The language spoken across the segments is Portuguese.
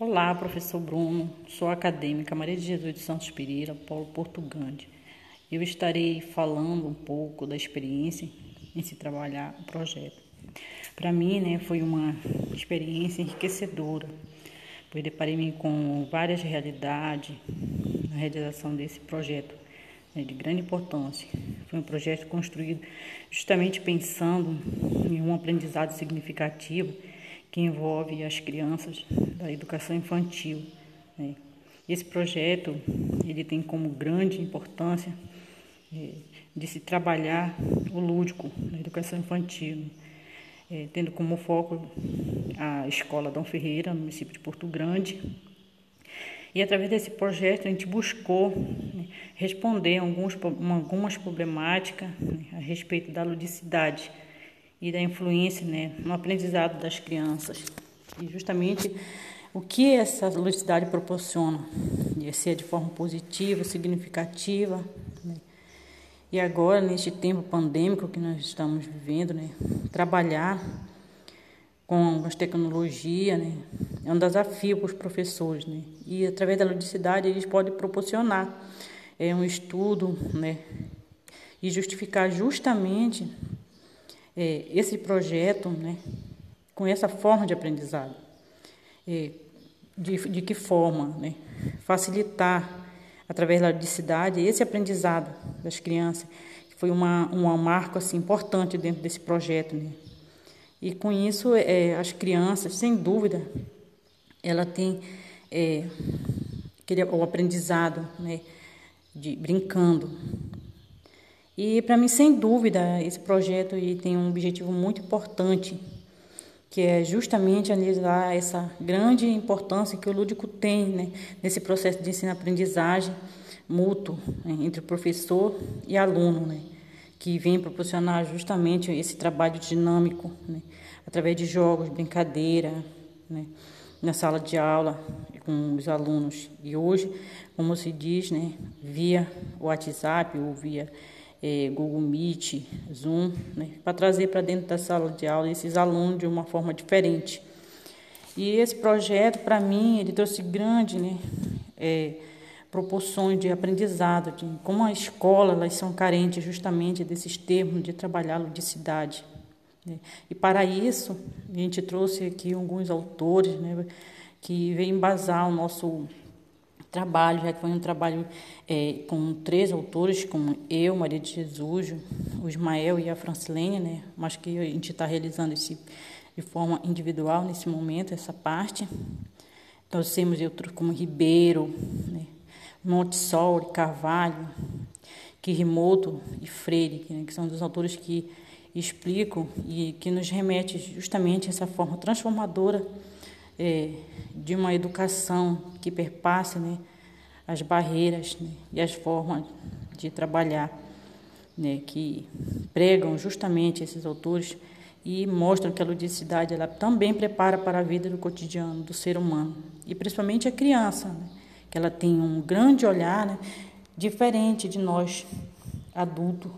Olá, professor Bruno. Sou acadêmica Maria de Jesus de Santos Pereira, Paulo Porto Grande. Eu estarei falando um pouco da experiência em se trabalhar o projeto. Para mim, né, foi uma experiência enriquecedora, pois deparei-me com várias realidades na realização desse projeto né, de grande importância. Foi um projeto construído justamente pensando em um aprendizado significativo que envolve as crianças da educação infantil. Né? Esse projeto ele tem como grande importância é, de se trabalhar o lúdico na educação infantil, é, tendo como foco a escola Dom Ferreira, no município de Porto Grande. E através desse projeto a gente buscou né, responder alguns, algumas problemáticas né, a respeito da ludicidade e da influência né, no aprendizado das crianças. E justamente o que essa ludicidade proporciona, de ser de forma positiva, significativa. Né? E agora, neste tempo pandêmico que nós estamos vivendo, né, trabalhar com as tecnologias né, é um desafio para os professores. Né? E através da ludicidade eles podem proporcionar é, um estudo né, e justificar justamente é, esse projeto né, com essa forma de aprendizado. É, de, de que forma né, facilitar, através da ludicidade, esse aprendizado das crianças, que foi uma, uma marco assim, importante dentro desse projeto. Né? E com isso, é, as crianças, sem dúvida, ela tem é, aquele, o aprendizado né, de brincando, e para mim, sem dúvida, esse projeto tem um objetivo muito importante, que é justamente analisar essa grande importância que o lúdico tem né, nesse processo de ensino-aprendizagem mútuo né, entre professor e aluno, né, que vem proporcionar justamente esse trabalho dinâmico, né, através de jogos, brincadeira, né, na sala de aula com os alunos. E hoje, como se diz, né, via WhatsApp ou via é, Google Meet, Zoom, né, para trazer para dentro da sala de aula esses alunos de uma forma diferente. E esse projeto, para mim, ele trouxe grande né, é, proporções de aprendizado, de como a escola elas são carentes justamente desses termos de trabalhar ludicidade. Né. E para isso, a gente trouxe aqui alguns autores né, que vêm embasar o nosso trabalho, já que foi um trabalho é, com três autores, como eu, Maria de Jesus, o Ismael e a Francilene, né? mas que a gente está realizando esse, de forma individual nesse momento, essa parte. Nós temos outros como Ribeiro, né? Montessori, Carvalho, Quirimoto e Freire, né? que são dos autores que explicam e que nos remete justamente a essa forma transformadora é, de uma educação que perpasse né, as barreiras né, e as formas de trabalhar, né, que pregam justamente esses autores e mostram que a ludicidade ela também prepara para a vida do cotidiano do ser humano. E principalmente a criança, né, que ela tem um grande olhar né, diferente de nós adultos,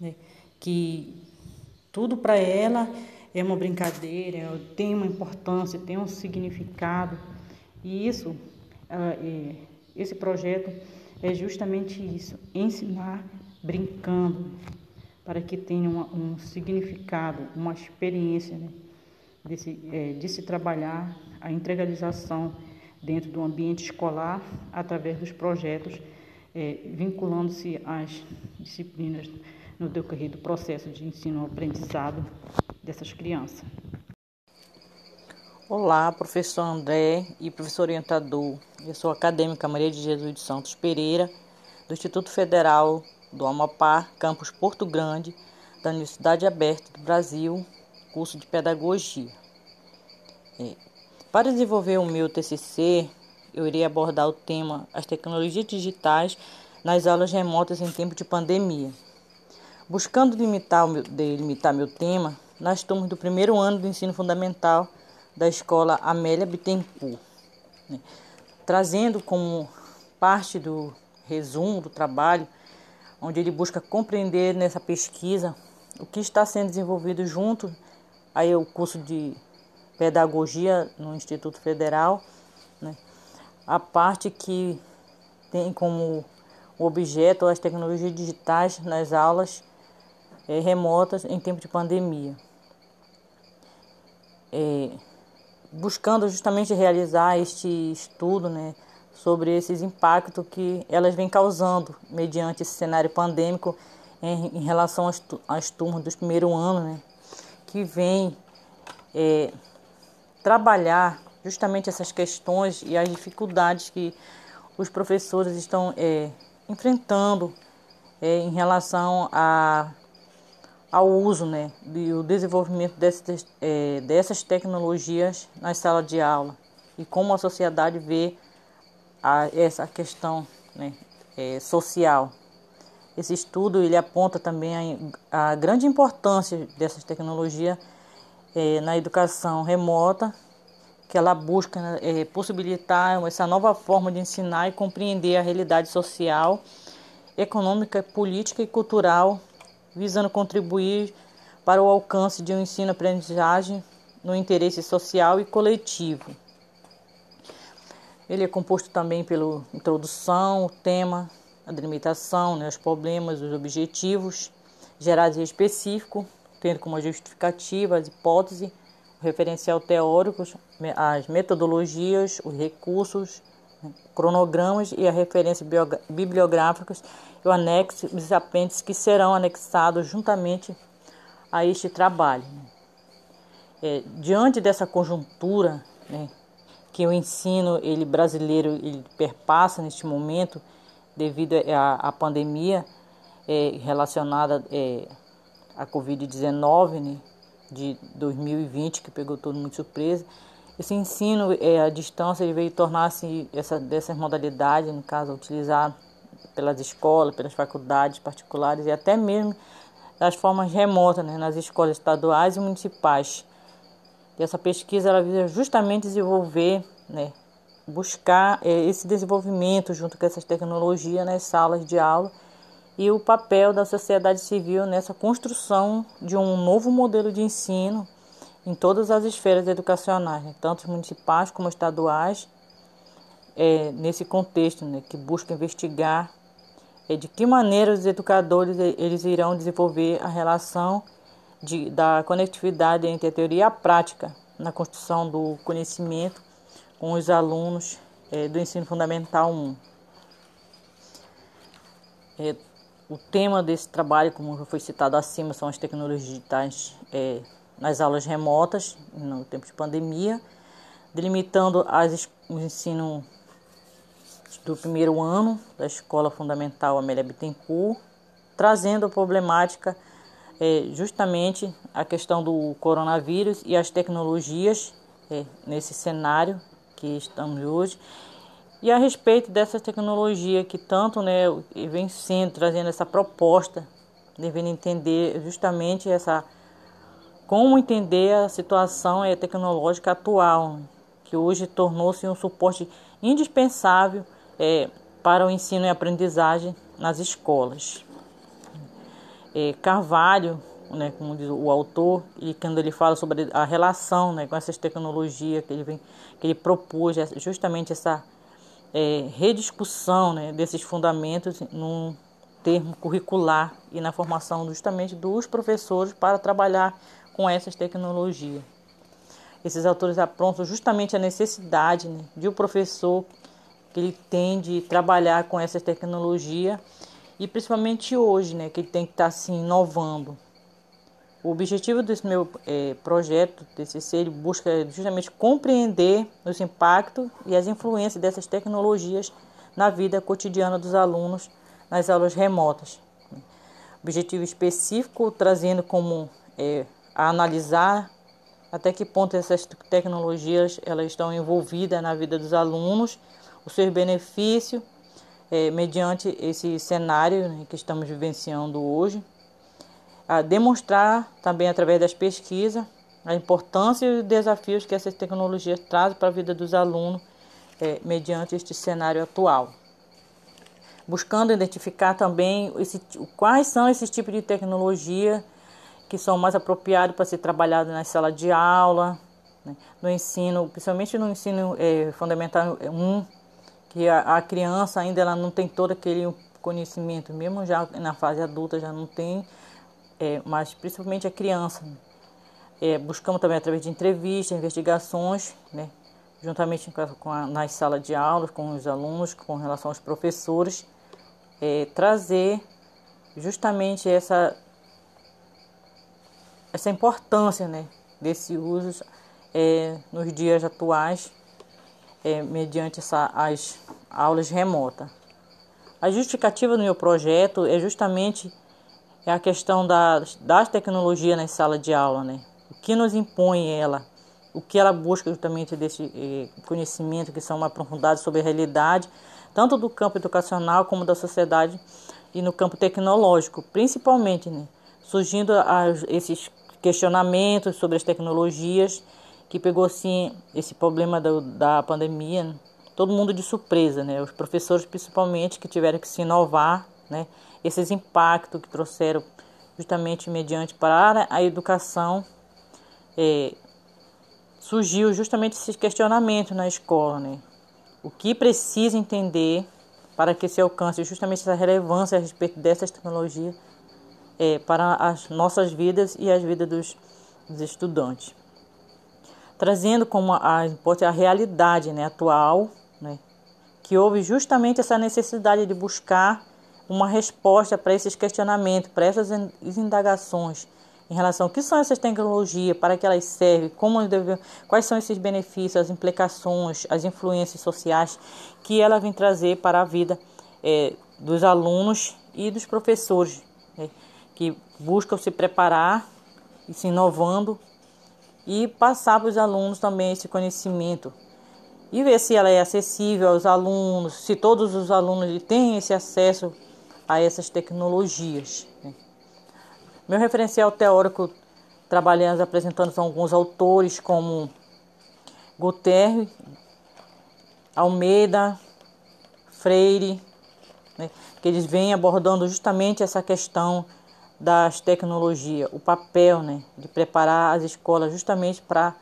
né, que tudo para ela é uma brincadeira, tem uma importância, tem um significado. E isso, ah, esse projeto é justamente isso, ensinar brincando, para que tenha um significado, uma experiência né, desse, é, de se trabalhar a integralização dentro do ambiente escolar através dos projetos, é, vinculando-se às disciplinas no decorrer do processo de ensino-aprendizado dessas crianças. Olá, professor André e professor orientador. Eu sou a acadêmica Maria de Jesus de Santos Pereira, do Instituto Federal do Amapá, campus Porto Grande, da Universidade Aberta do Brasil, curso de Pedagogia. É. Para desenvolver o meu TCC, eu irei abordar o tema As tecnologias digitais nas aulas remotas em tempo de pandemia. Buscando limitar, meu, delimitar meu tema, nas turmas do primeiro ano do ensino fundamental da escola Amélia Bittencourt, né? trazendo como parte do resumo do trabalho, onde ele busca compreender nessa pesquisa o que está sendo desenvolvido junto aí o curso de pedagogia no Instituto Federal né? a parte que tem como objeto as tecnologias digitais nas aulas é, remotas em tempo de pandemia. É, buscando justamente realizar este estudo né, sobre esses impactos que elas vêm causando mediante esse cenário pandêmico em, em relação às, às turmas do primeiro ano, né, que vem é, trabalhar justamente essas questões e as dificuldades que os professores estão é, enfrentando é, em relação a, ao uso né, e o desenvolvimento dessas, é, dessas tecnologias na sala de aula e como a sociedade vê a, essa questão né, é, social. Esse estudo ele aponta também a, a grande importância dessas tecnologias é, na educação remota que ela busca né, é, possibilitar essa nova forma de ensinar e compreender a realidade social, econômica, política e cultural, visando contribuir para o alcance de um ensino-aprendizagem no interesse social e coletivo. Ele é composto também pela introdução, o tema, a delimitação, né, os problemas, os objetivos gerais e específicos, tendo como justificativa as hipóteses referencial teórico, as metodologias, os recursos, cronogramas e a referência bibliográficas e o anexo dos apêndices que serão anexados juntamente a este trabalho. É, diante dessa conjuntura né, que o ensino ele brasileiro ele perpassa neste momento devido à, pandemia é, relacionada é, à Covid-19, né, de 2020, que pegou todo mundo surpresa. Esse ensino é, à distância ele veio tornar-se essa, dessas modalidades, no caso, utilizar pelas escolas, pelas faculdades particulares e até mesmo das formas remotas, né, nas escolas estaduais e municipais. E essa pesquisa ela visa justamente desenvolver, né, buscar é, esse desenvolvimento junto com essas tecnologias nas salas de aula e o papel da sociedade civil nessa construção de um novo modelo de ensino em todas as esferas educacionais, né, tanto municipais como estaduais, é, nesse contexto né, que busca investigar é, de que maneira os educadores eles irão desenvolver a relação de, da conectividade entre a teoria e a prática na construção do conhecimento com os alunos é, do ensino fundamental 1. É, o tema desse trabalho, como foi citado acima, são as tecnologias digitais é, nas aulas remotas, no tempo de pandemia, delimitando as, o ensino do primeiro ano da Escola Fundamental Amélia Bittencourt, trazendo a problemática é, justamente a questão do coronavírus e as tecnologias é, nesse cenário que estamos hoje. E a respeito dessa tecnologia que tanto né, vem sendo, trazendo essa proposta, devendo entender justamente essa como entender a situação é, tecnológica atual, que hoje tornou-se um suporte indispensável é, para o ensino e aprendizagem nas escolas. É, Carvalho, né, como diz o autor, e quando ele fala sobre a relação né, com essas tecnologias que ele, vem, que ele propôs, justamente essa é, rediscussão né, desses fundamentos num termo curricular e na formação justamente dos professores para trabalhar com essas tecnologias. Esses autores aprontam justamente a necessidade né, de o um professor que ele tem de trabalhar com essas tecnologias e principalmente hoje, né, que ele tem que estar se inovando. O objetivo desse meu é, projeto, TCC, ele busca justamente compreender os impactos e as influências dessas tecnologias na vida cotidiana dos alunos nas aulas remotas. Objetivo específico trazendo como é, a analisar até que ponto essas tecnologias elas estão envolvidas na vida dos alunos, o seu benefício é, mediante esse cenário né, que estamos vivenciando hoje a demonstrar também através das pesquisas a importância e os desafios que essas tecnologias trazem para a vida dos alunos é, mediante este cenário atual. Buscando identificar também esse, quais são esses tipos de tecnologia que são mais apropriados para ser trabalhado na sala de aula, né? no ensino, principalmente no ensino é, fundamental 1, que a, a, criança ainda ela não tem todo aquele conhecimento, mesmo já na fase adulta já não tem, é, mas principalmente a criança. É, buscamos também através de entrevistas, investigações, né? juntamente com a, nas salas de aula, com os alunos, com relação aos professores, é, trazer justamente essa, essa importância né, desse uso é, nos dias atuais, é, mediante essa, as aulas remotas. A justificativa do meu projeto é justamente a questão das, das tecnologias na sala de aula, né? O que nos impõe ela, o que ela busca justamente desse eh, conhecimento que são aprofundados sobre a realidade, tanto do campo educacional como da sociedade e no campo tecnológico, principalmente, né? Surgindo as, esses questionamentos sobre as tecnologias que pegou assim esse problema do, da pandemia, todo mundo de surpresa, né? Os professores principalmente que tiveram que se inovar, né? Esses impactos que trouxeram justamente mediante para a educação é, surgiu justamente esse questionamento na escola, né? O que precisa entender para que se alcance justamente essa relevância a respeito dessas tecnologias é, para as nossas vidas e as vidas dos, dos estudantes. Trazendo como a, a realidade né, atual, né, que houve justamente essa necessidade de buscar uma resposta para esses questionamentos, para essas indagações em relação ao que são essas tecnologias, para que elas servem, como deve, quais são esses benefícios, as implicações, as influências sociais que ela vem trazer para a vida é, dos alunos e dos professores, né, que buscam se preparar e se inovando e passar para os alunos também esse conhecimento e ver se ela é acessível aos alunos, se todos os alunos têm esse acesso a essas tecnologias. Né? Meu referencial teórico, trabalhando, apresentando alguns autores como Guterres, Almeida, Freire, né, que eles vêm abordando justamente essa questão das tecnologias, o papel né, de preparar as escolas justamente para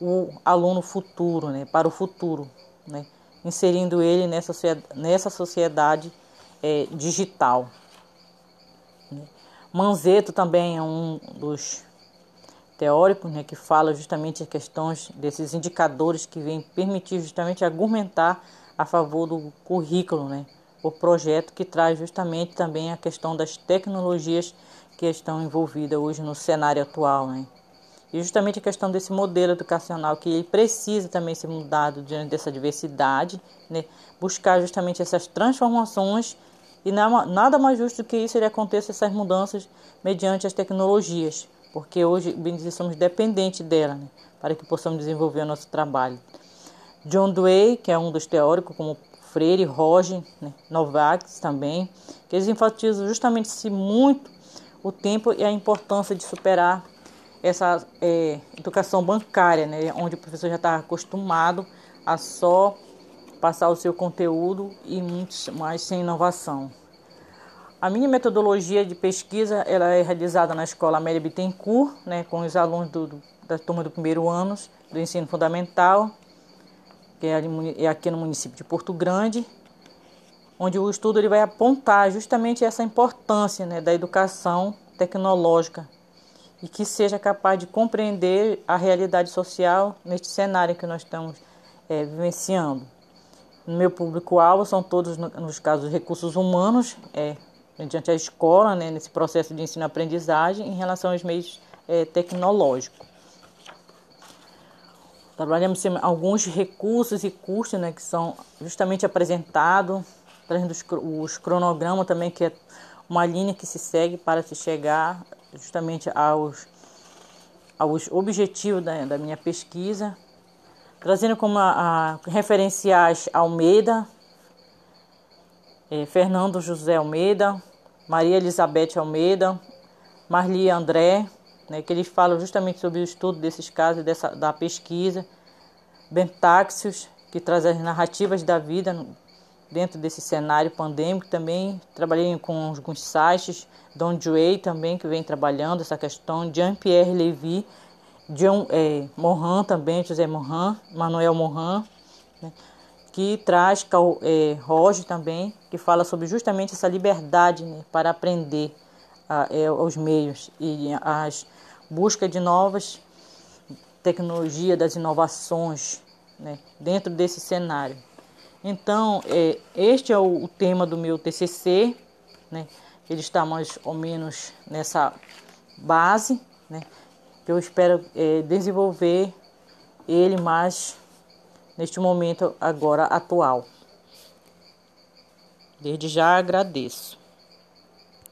o aluno futuro, né, para o futuro, né, inserindo ele nessa, nessa sociedade é, digital. Manzeto também é um dos teóricos né, que fala justamente as questões desses indicadores que vêm permitir justamente argumentar a favor do currículo, né, o projeto que traz justamente também a questão das tecnologias que estão envolvidas hoje no cenário atual. Né. E justamente a questão desse modelo educacional que ele precisa também ser mudado diante dessa diversidade, né, buscar justamente essas transformações e nada mais justo do que isso ele aconteça essas mudanças mediante as tecnologias, porque hoje, bem dizer, somos dependentes dela, né, para que possamos desenvolver o nosso trabalho. John Dewey, que é um dos teóricos, como Freire, Roger, né, Novak também, que eles enfatizam justamente se muito o tempo e a importância de superar essa é, educação bancária, né, onde o professor já está acostumado a só passar o seu conteúdo e muito mais sem inovação. A minha metodologia de pesquisa ela é realizada na Escola Amélia Bittencourt, né, com os alunos do, do, da turma do primeiro ano do ensino fundamental, que é, é aqui no município de Porto Grande, onde o estudo ele vai apontar justamente essa importância né, da educação tecnológica e que seja capaz de compreender a realidade social neste cenário que nós estamos é, vivenciando. No meu público-alvo são todos, nos casos, recursos humanos, é, mediante a escola, né, nesse processo de ensino-aprendizagem, em relação aos meios é, tecnológicos. Trabalhamos alguns recursos e custos né, que são justamente apresentados, trazendo os, cronogramas também, que é uma linha que se segue para se chegar justamente aos, aos objetivos da, da minha pesquisa. Trazendo como a, a referenciais Almeida, eh, Fernando José Almeida, Maria Elizabeth Almeida, Marli André, né, que eles falam justamente sobre o estudo desses casos, dessa, da pesquisa, Bentaxios, que traz as narrativas da vida dentro desse cenário pandêmico também. Trabalhei com alguns sites, Don Dewey também, que vem trabalhando essa questão, Jean-Pierre Lévy, John é, Mohan também, José Mohan, Manuel Mohan, né, que traz é, Roger também, que fala sobre justamente essa liberdade né, para aprender a, é, os meios e as busca de novas tecnologias, das inovações né, dentro desse cenário. Então, é, este é o, o, tema do meu TCC, né, ele está mais ou menos nessa base, né, que eu espero é, desenvolver ele mais neste momento agora atual. Desde já agradeço.